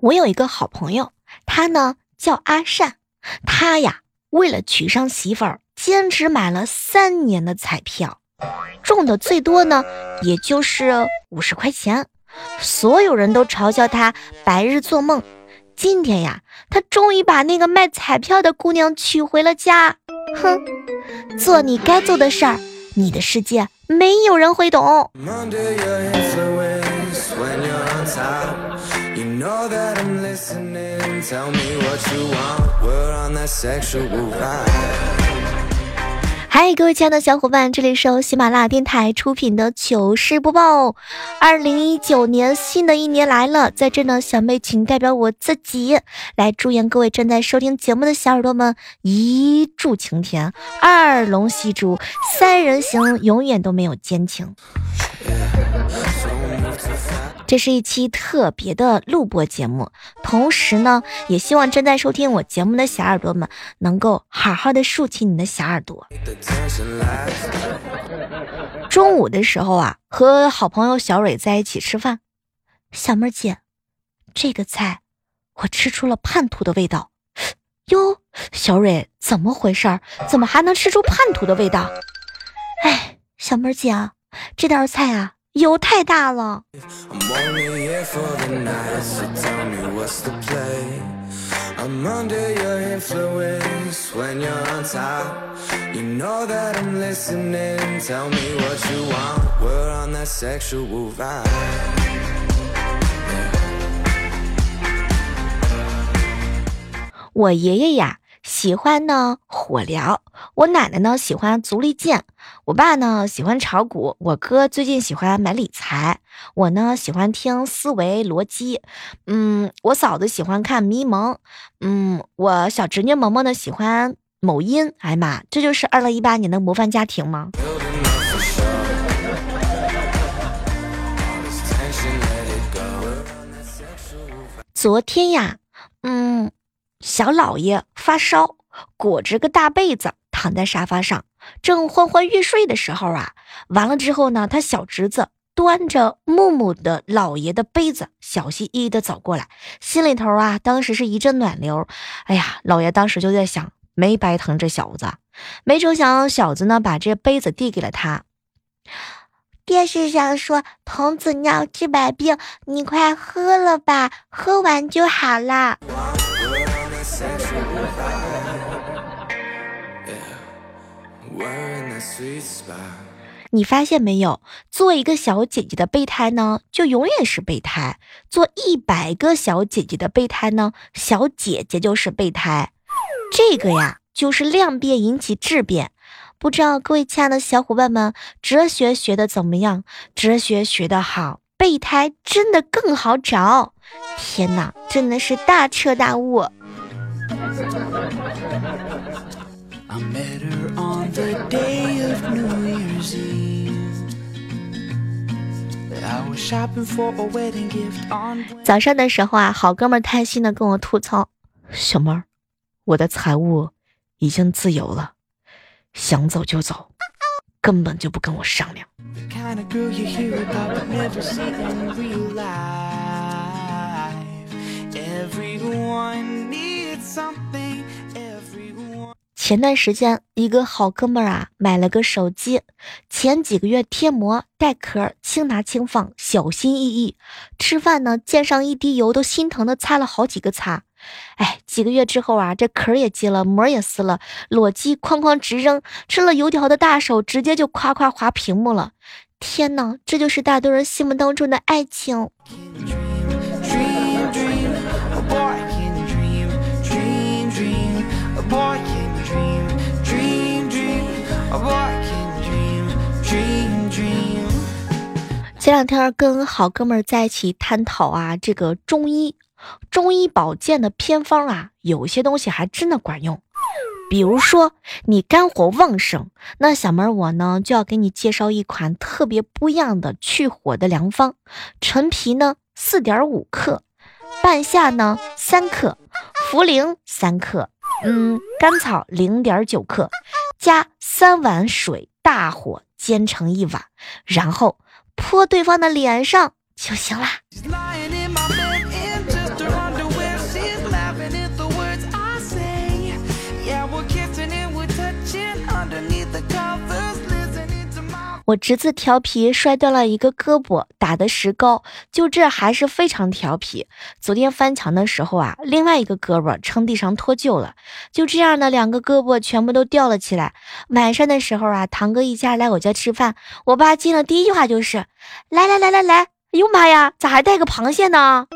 我有一个好朋友，他呢叫阿善，他呀为了娶上媳妇儿，坚持买了三年的彩票，中的最多呢也就是五十块钱，所有人都嘲笑他白日做梦。今天呀，他终于把那个卖彩票的姑娘娶回了家。哼，做你该做的事儿，你的世界没有人会懂。hi 各位亲爱的小伙伴这里是由喜马拉雅电台出品的糗事播报。二零一九年新的一年来了在这呢小妹请代表我自己来祝愿各位正在收听节目的小耳朵们一柱擎天二龙戏珠三人行永远都没有奸情。这是一期特别的录播节目，同时呢，也希望正在收听我节目的小耳朵们能够好好的竖起你的小耳朵。中午的时候啊，和好朋友小蕊在一起吃饭，小妹儿姐，这个菜我吃出了叛徒的味道。哟，小蕊，怎么回事儿？怎么还能吃出叛徒的味道？哎，小妹儿姐啊，这道菜啊油太大了。I'm only here for the night, so tell me what's the play. I'm under your influence when you're on top. You know that I'm listening. Tell me what you want. We're on that sexual ride. 我爷爷呀喜欢呢火疗，我奶奶呢喜欢足力健，我爸呢喜欢炒股，我哥最近喜欢买理财，我呢喜欢听思维逻辑，嗯，我嫂子喜欢看迷蒙，嗯，我小侄女萌萌呢喜欢某音，哎呀妈，这就是二零一八年的模范家庭吗.昨天呀，嗯，小老爷发烧，裹着个大被子躺在沙发上，正昏昏欲睡的时候啊，完了之后呢，他小侄子端着木木的老爷的杯子，小心翼翼的走过来，心里头啊，当时是一阵暖流。哎呀，老爷当时就在想，没白疼这小子，没成想小子呢，把这杯子递给了他。电视上说童子尿治百病，你快喝了吧，喝完就好啦。你发现没有？做一个小姐姐的备胎呢，就永远是备胎；做一百个小姐姐的备胎呢，小姐姐就是备胎。这个呀，就是量变引起质变。不知道各位亲爱的小伙伴们，哲学学的怎么样？哲学学的好，备胎真的更好找。天哪，真的是大彻大悟。I met her on the day of New Year's Eve. I was shopping for a wedding gift on 早上的时候啊，好哥们儿贪心的跟我吐槽：“小妹儿，我的财务已经自由了，想走就走，根本就不跟我商量。”前段时间，一个好哥们儿啊买了个手机，前几个月贴膜带壳，轻拿轻放，小心翼翼。吃饭呢，溅上一滴油都心疼的擦了好几个擦。哎，几个月之后啊，这壳也揭了，膜也撕了，裸机哐哐直扔，吃了油条的大手直接就夸夸划屏幕了。天呐，这就是大多人心目当中的爱情。前两天跟好哥们儿在一起探讨啊，这个中医中医保健的偏方啊，有些东西还真的管用。比如说你肝火旺盛，那小妹儿我呢就要给你介绍一款特别不一样的去火的良方。陈皮呢四点五克，半夏呢三克，茯苓三克，嗯，甘草零点九克，加三碗水，大火煎成一碗，然后泼对方的脸上就行了。我侄子调皮摔断了一个胳膊，打的石膏，就这还是非常调皮。昨天翻墙的时候啊，另外一个胳膊撑地上脱臼了，就这样呢，两个胳膊全部都吊了起来。晚上的时候啊，堂哥一家来我家吃饭，我爸进了第一句话就是：“来来来来来，哎呦妈呀，咋还带个螃蟹呢？”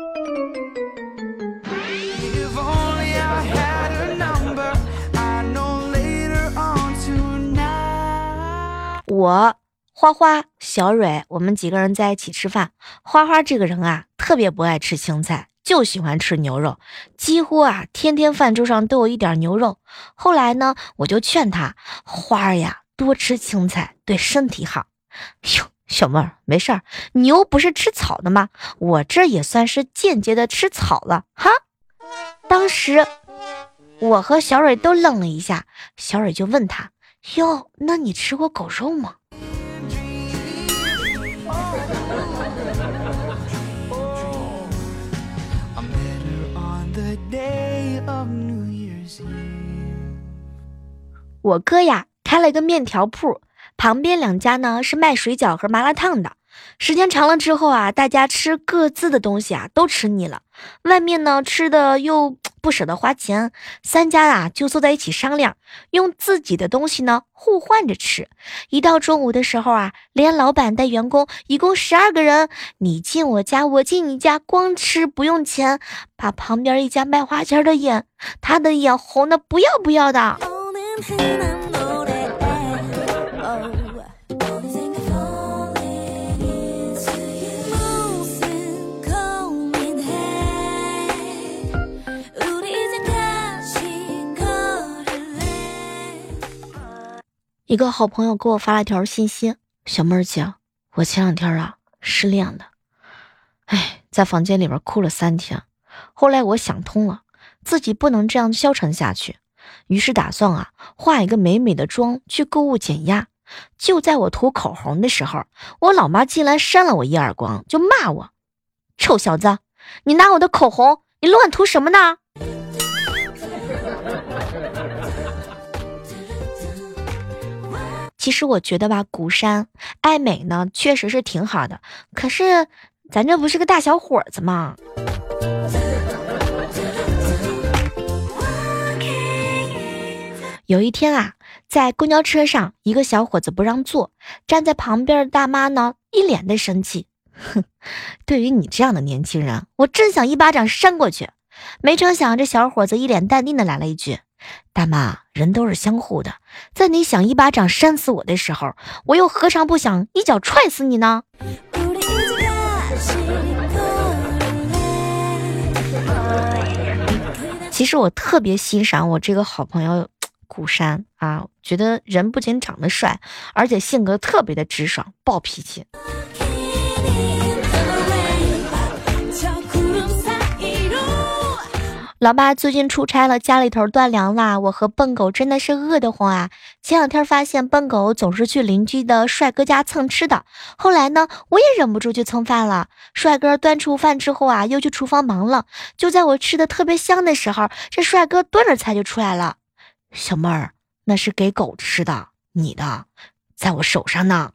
我花花、小蕊，我们几个人在一起吃饭。花花这个人啊，特别不爱吃青菜，就喜欢吃牛肉，几乎啊天天饭桌上都有一点牛肉。后来呢，我就劝他花儿呀，多吃青菜对身体好。哟，小妹儿没事儿，牛不是吃草的吗？我这也算是间接的吃草了哈。当时我和小蕊都愣了一下，小蕊就问他：“哟，那你吃过狗肉吗？”我哥呀开了一个面条铺，旁边两家呢是卖水饺和麻辣烫的。时间长了之后啊，大家吃各自的东西啊，都吃腻了。外面呢吃的又不舍得花钱，三家啊就坐在一起商量，用自己的东西呢互换着吃。一到中午的时候啊，连老板带员工一共十二个人，你进我家，我进你家，光吃不用钱，把旁边一家卖花签的眼，他的眼红的不要不要的。一个好朋友给我发了条信息：“小妹儿姐，我前两天啊失恋了，哎，在房间里边哭了三天。后来我想通了，自己不能这样消沉下去，于是打算啊化一个美美的妆去购物减压。就在我涂口红的时候，我老妈进来扇了我一耳光，就骂我：‘臭小子，你拿我的口红，你乱涂什么呢？’”其实我觉得吧，古山爱美呢，确实是挺好的。可是咱这不是个大小伙子吗？有一天啊，在公交车上，一个小伙子不让座，站在旁边的大妈呢，一脸的生气，哼，对于你这样的年轻人，我真想一巴掌扇过去。没成想这小伙子一脸淡定的来了一句，大妈，人都是相互的，在你想一巴掌扇死我的时候，我又何尝不想一脚踹死你呢？其实我特别欣赏我这个好朋友。虎山啊，觉得人不仅长得帅，而且性格特别的直爽，暴脾气。老爸最近出差了，家里头断粮了，我和笨狗真的是饿得慌啊！前两天发现笨狗总是去邻居的帅哥家蹭吃的，后来呢，我也忍不住去蹭饭了。帅哥端出饭之后啊，又去厨房忙了。就在我吃的特别香的时候，这帅哥端着菜就出来了。小妹儿那是给狗吃的你的在我手上呢。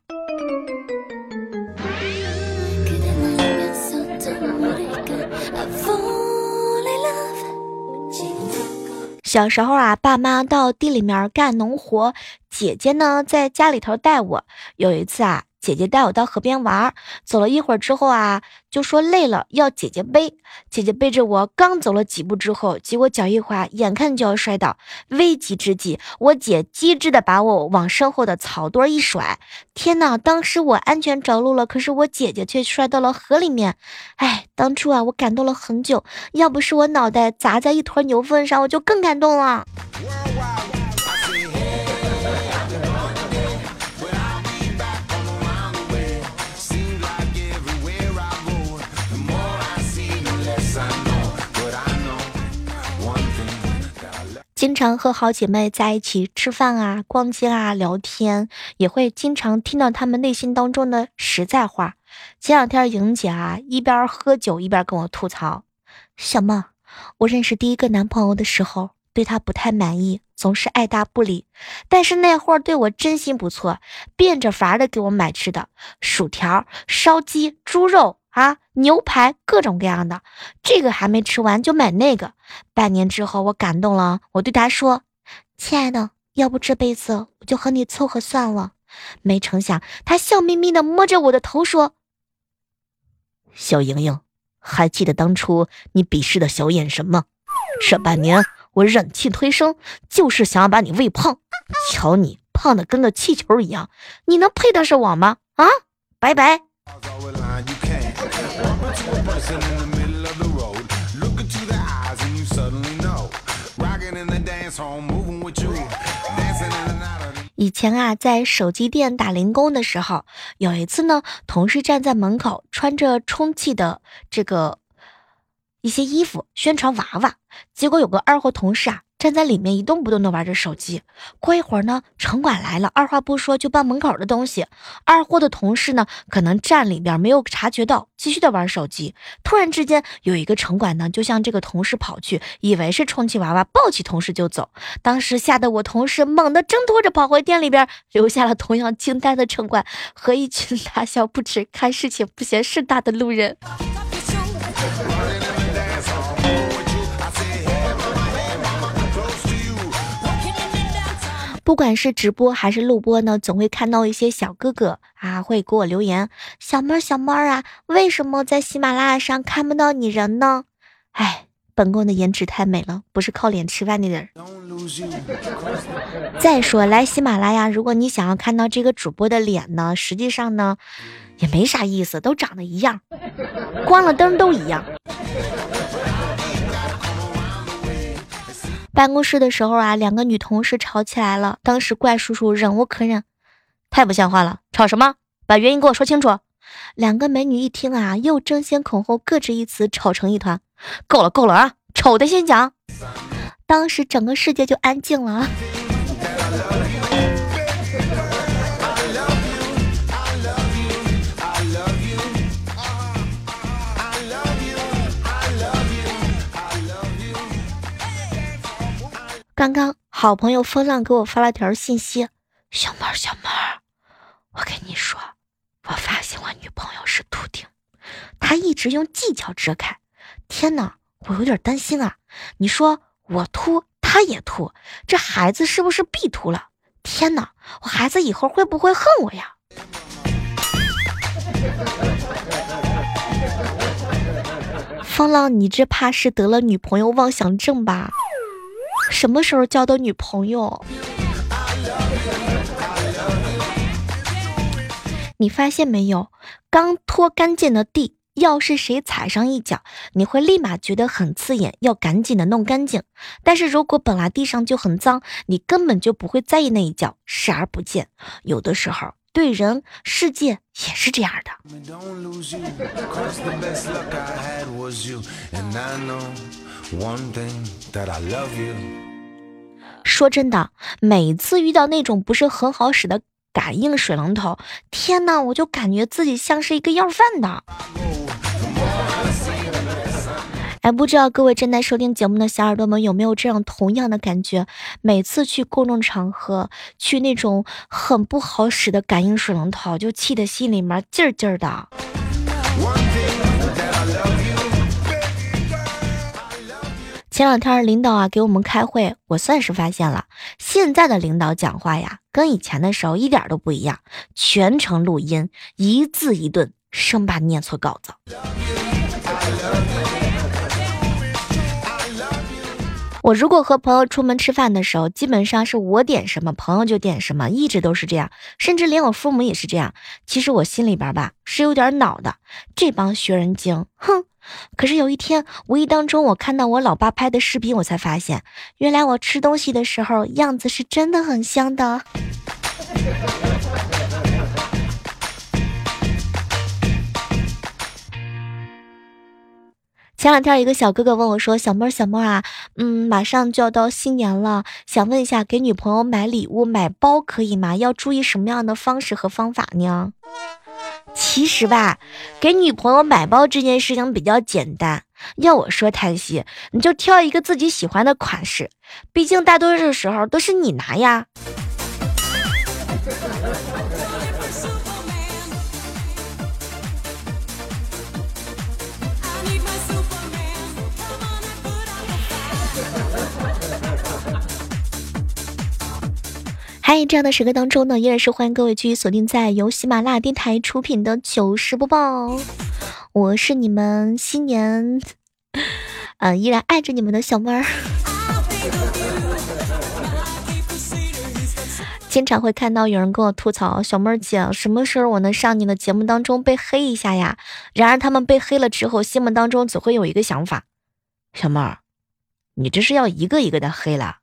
小时候啊爸妈到地里面干农活姐姐呢在家里头带我。有一次啊姐姐带我到河边玩，走了一会儿之后啊，就说累了要姐姐背。姐姐背着我刚走了几步之后，结果脚一滑，眼看就要摔倒。危急之际，我姐机智的把我往身后的草堆一甩。天呐，当时我安全着陆了，可是我姐姐却摔到了河里面。哎，当初啊，我感动了很久，要不是我脑袋砸在一坨牛粪上，我就更感动了。经常和好姐妹在一起吃饭啊、逛街啊、聊天，也会经常听到她们内心当中的实在话。前两天莹姐啊，一边喝酒一边跟我吐槽：“小梦，我认识第一个男朋友的时候，对他不太满意，总是爱答不理。但是那会儿对我真心不错，变着法的给我买吃的，薯条、烧鸡、猪肉啊、牛排，各种各样的。这个还没吃完就买那个。半年之后，我感动了，我对他说：“亲爱的，要不这辈子我就和你凑合算了。”没成想，他笑眯眯的摸着我的头说：“小莹莹，还记得当初你鄙视的小眼神吗？这半年我忍气吞声，就是想要把你喂胖。瞧你胖的跟个气球一样，你能配得上我吗？啊，拜拜。” Go a line you can't. Bump into a person in the middle of the road. Look into their eyes and you suddenly know. rockin in the dance hall, movin with you. dancin in and out of the 以前啊，在手机店打零工的时候，有一次呢，同事站在门口，穿着充气的这个一些衣服，宣传娃娃。结果有个二货同事啊，站在里面一动不动的玩着手机。过一会儿呢，城管来了，二话不说就搬门口的东西。二货的同事呢，可能站里边没有察觉到，继续的玩手机。突然之间，有一个城管呢，就向这个同事跑去，以为是充气娃娃，抱起同事就走。当时吓得我同事猛地挣脱着跑回店里边，留下了同样惊呆的城管和一群大笑不止、看事情不嫌事大的路人。不管是直播还是录播呢，总会看到一些小哥哥啊，会给我留言：“小妹儿，小妹儿啊，为什么在喜马拉雅上看不到你人呢？”哎，本宫的颜值太美了，不是靠脸吃饭的人。再说来喜马拉雅，如果你想要看到这个主播的脸呢，实际上呢也没啥意思，都长得一样，关了灯都一样。办公室的时候啊，两个女同事吵起来了，当时怪叔叔忍无可忍，太不像话了，吵什么？把原因给我说清楚。两个美女一听啊，又争先恐后各执一词，吵成一团。够了，够了啊！丑的先讲。当时整个世界就安静了啊。刚刚好朋友风浪给我发了条信息：“小妹儿，小妹儿，我跟你说，我发现我女朋友是秃顶，她一直用技巧遮开。天哪，我有点担心啊！你说我秃，她也秃，这孩子是不是必秃了？天哪，我孩子以后会不会恨我呀？”风浪，你这怕是得了女朋友妄想症吧？什么时候交的女朋友？你发现没有？刚拖干净的地，要是谁踩上一脚，你会立马觉得很刺眼，要赶紧的弄干净。但是如果本来地上就很脏，你根本就不会在意那一脚，视而不见。有的时候，对人世界也是这样的。One thing that I love you. 说真的，每次遇到那种不是很好使的感应水龙头，天呐，我就感觉自己像是一个要饭的。哎，不知道各位正在收听节目的小耳朵们有没有这样同样的感觉？每次去公众场合，去那种很不好使的感应水龙头，就气得心里面劲儿劲儿的。前两天领导啊给我们开会，我算是发现了，现在的领导讲话呀，跟以前的时候一点都不一样，全程录音，一字一顿，生怕念错稿子。我如果和朋友出门吃饭的时候，基本上是我点什么，朋友就点什么，一直都是这样，甚至连我父母也是这样。其实我心里边吧是有点恼的，这帮学人精，哼！可是有一天，无意当中我看到我老爸拍的视频，我才发现，原来我吃东西的时候样子是真的很香的。前两天，一个小哥哥问我说：“小妹儿，小妹儿啊，嗯，马上就要到新年了，想问一下，给女朋友买礼物、买包可以吗？要注意什么样的方式和方法呢？”其实吧，给女朋友买包这件事情比较简单。要我说，叹息，你就挑一个自己喜欢的款式，毕竟大多数时候都是你拿呀。嗨，这样的时刻当中呢，依然是欢迎各位继续锁定在由喜马拉雅电台出品的糗事播报。我是你们新年，呃，依然爱着你们的小妹儿。经常会看到有人跟我吐槽，小妹儿姐，什么时候我能上你的节目当中被黑一下呀？然而他们被黑了之后，心目当中总会有一个想法：小妹儿，你这是要一个一个的黑了。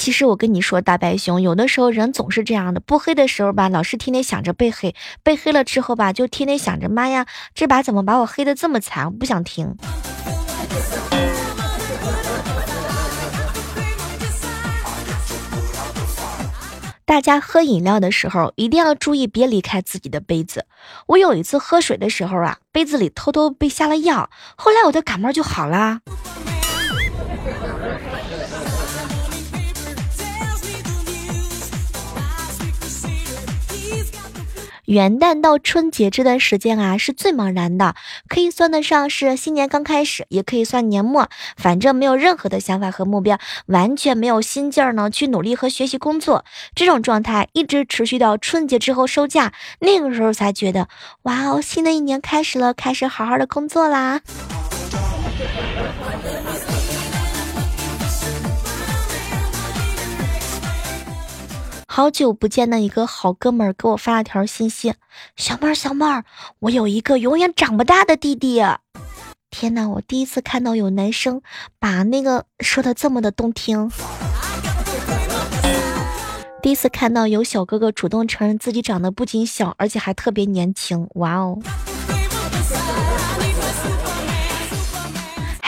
其实我跟你说，大白熊，有的时候人总是这样的，不黑的时候吧，老是天天想着被黑；被黑了之后吧，就天天想着妈呀，这把怎么把我黑的这么惨？我不想听。大家喝饮料的时候一定要注意，别离开自己的杯子。我有一次喝水的时候啊，杯子里偷偷被下了药，后来我的感冒就好啦。元旦到春节这段时间啊，是最茫然的，可以算得上是新年刚开始，也可以算年末。反正没有任何的想法和目标，完全没有心劲儿呢去努力和学习工作。这种状态一直持续到春节之后收假，那个时候才觉得，哇哦，新的一年开始了，开始好好的工作啦。好久不见的一个好哥们儿给我发了条信息：“小妹儿，小妹儿，我有一个永远长不大的弟弟。”天哪，我第一次看到有男生把那个说的这么的动听，第一次看到有小哥哥主动承认自己长得不仅小，而且还特别年轻。哇哦！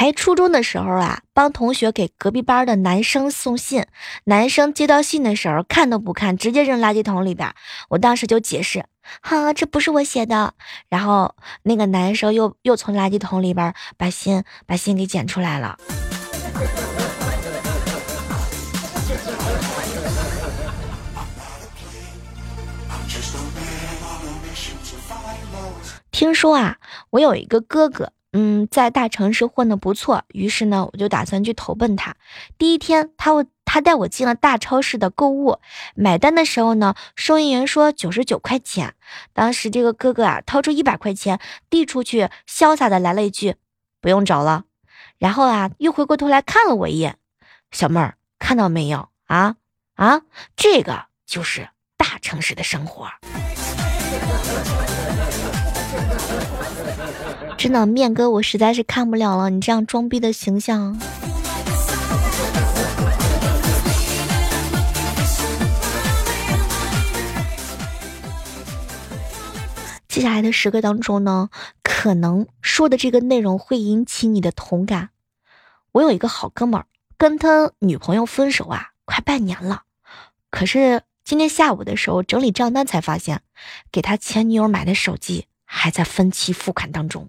还初中的时候啊，帮同学给隔壁班的男生送信，男生接到信的时候看都不看，直接扔垃圾桶里边。我当时就解释，哈，这不是我写的。然后那个男生又又从垃圾桶里边把信把信给捡出来了。听说啊，我有一个哥哥。嗯，在大城市混得不错，于是呢，我就打算去投奔他。第一天，他我他带我进了大超市的购物，买单的时候呢，收银员说九十九块钱。当时这个哥哥啊，掏出一百块钱递出去，潇洒的来了一句：“不用找了。”然后啊，又回过头来看了我一眼，小妹儿看到没有啊啊，这个就是大城市的生活。真的，面哥，我实在是看不了了，你这样装逼的形象。接下来的时刻当中呢，可能说的这个内容会引起你的同感。我有一个好哥们儿，跟他女朋友分手啊，快半年了。可是今天下午的时候整理账单才发现，给他前女友买的手机还在分期付款当中。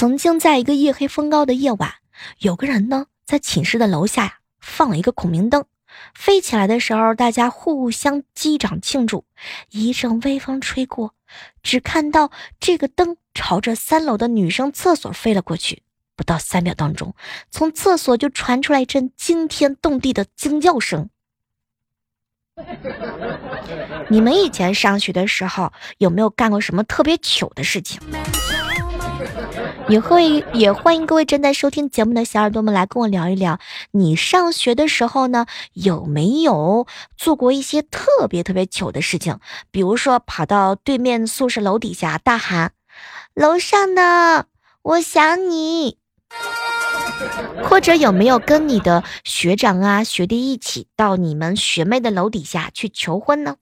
曾经在一个夜黑风高的夜晚，有个人呢在寝室的楼下呀放了一个孔明灯，飞起来的时候，大家互相击掌庆祝。一阵微风吹过，只看到这个灯朝着三楼的女生厕所飞了过去。不到三秒当中，从厕所就传出来一阵惊天动地的惊叫声。你们以前上学的时候有没有干过什么特别糗的事情？也会也欢迎各位正在收听节目的小耳朵们来跟我聊一聊，你上学的时候呢有没有做过一些特别特别糗的事情？比如说跑到对面宿舍楼底下大喊：“楼上的，我想你。”或者有没有跟你的学长啊、学弟一起到你们学妹的楼底下去求婚呢？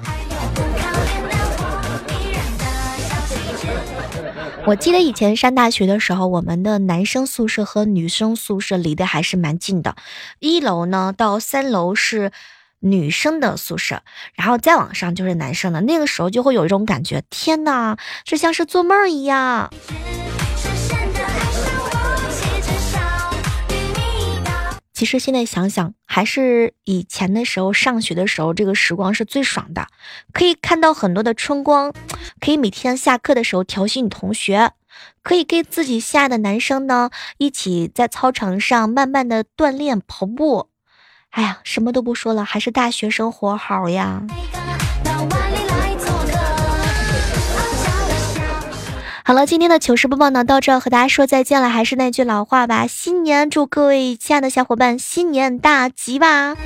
我记得以前上大学的时候，我们的男生宿舍和女生宿舍离得还是蛮近的，一楼呢到三楼是女生的宿舍，然后再往上就是男生的。那个时候就会有一种感觉，天哪，这像是做梦一样。其实现在想想，还是以前的时候上学的时候，这个时光是最爽的，可以看到很多的春光，可以每天下课的时候调戏你同学，可以跟自己心爱的男生呢一起在操场上慢慢的锻炼跑步。哎呀，什么都不说了，还是大学生活好呀。好了，今天的糗事播报呢到这儿和大家说再见了。还是那句老话吧，新年祝各位亲爱的小伙伴新年大吉吧！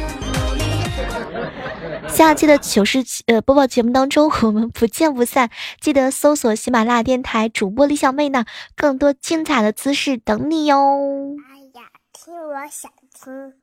下期的糗事呃播报节目当中，我们不见不散。记得搜索喜马拉雅电台主播李小妹呢，更多精彩的姿势等你哟。哎呀，听我想听。